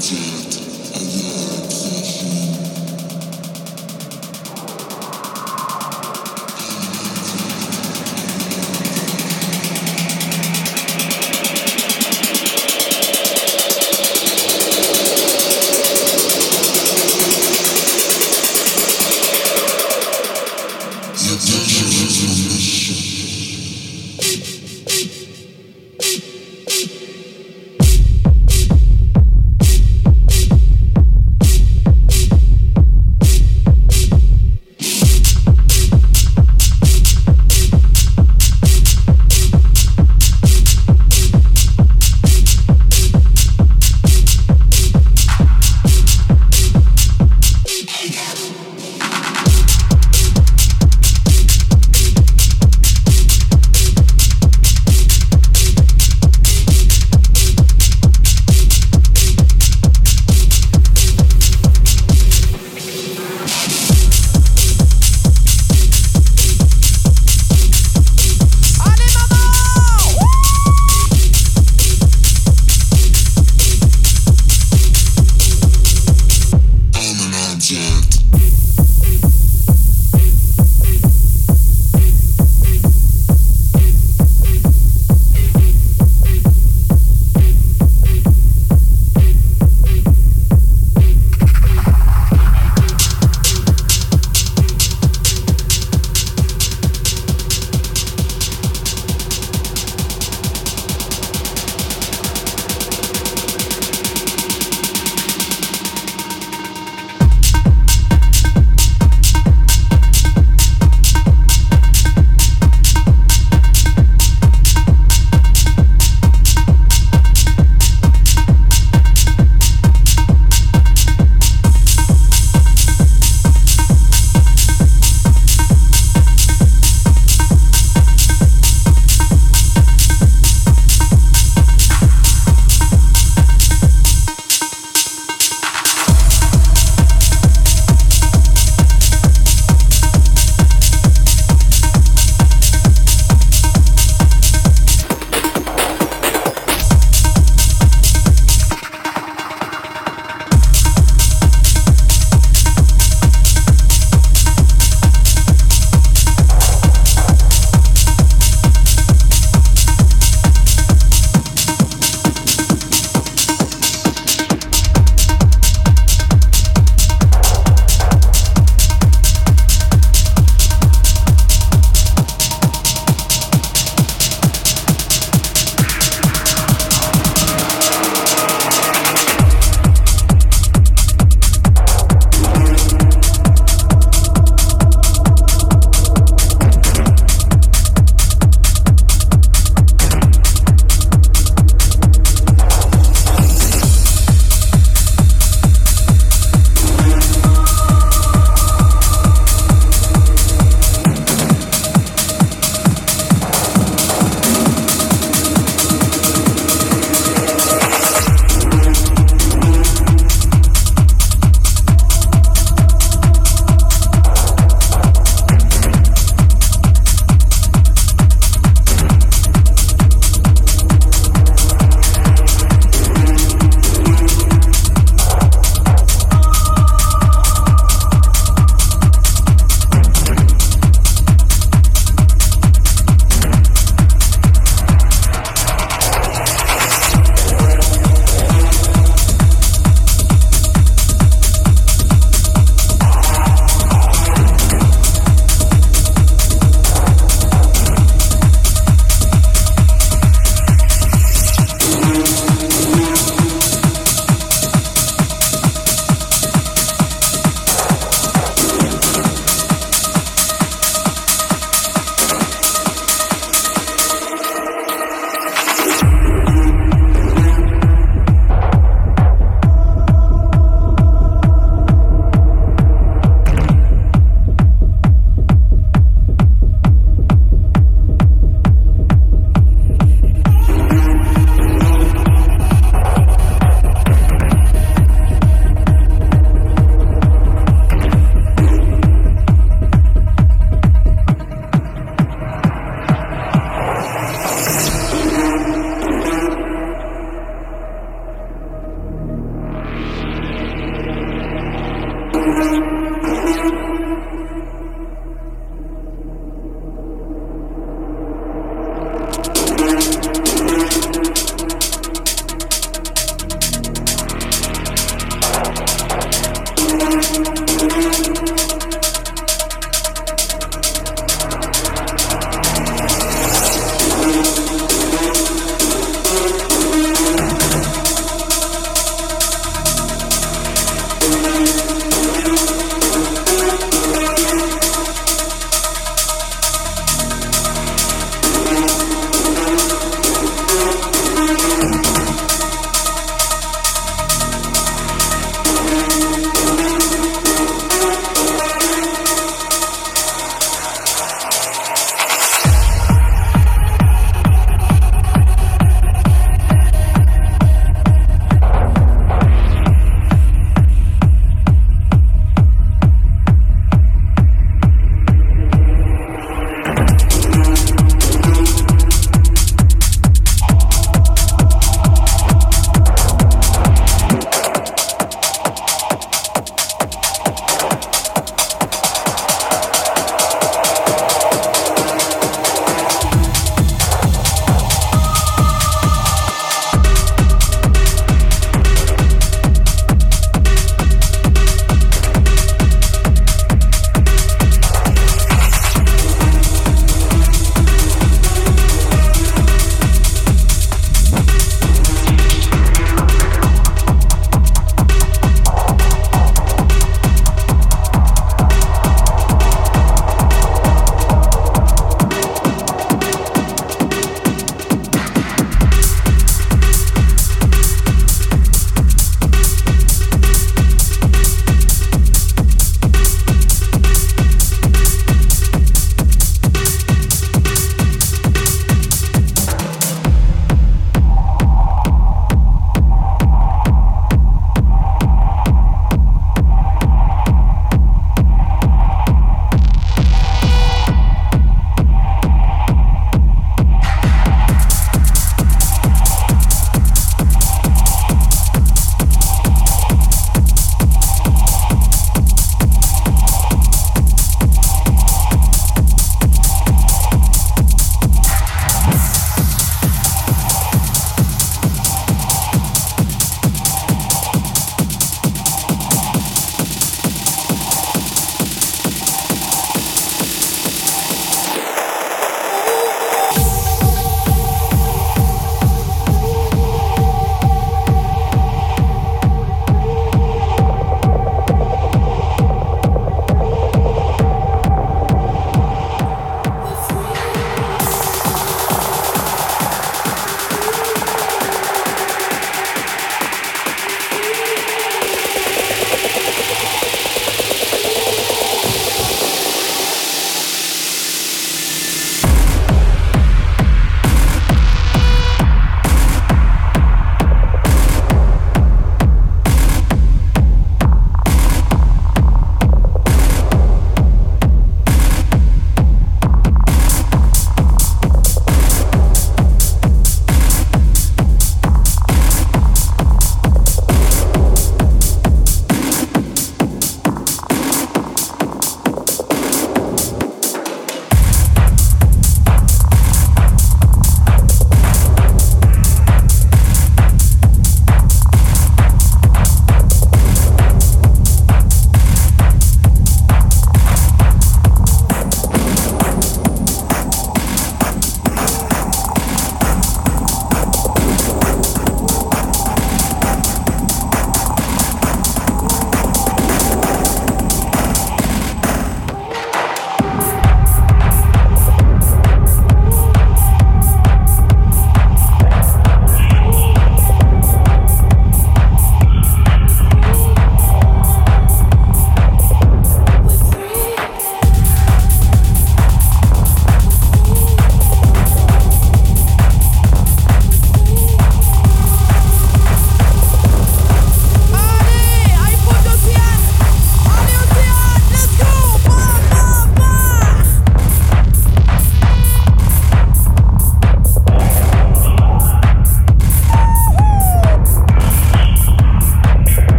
conceived a year.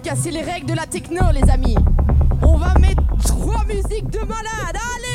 casser les règles de la techno, les amis. On va mettre trois musiques de malade. Allez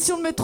sur de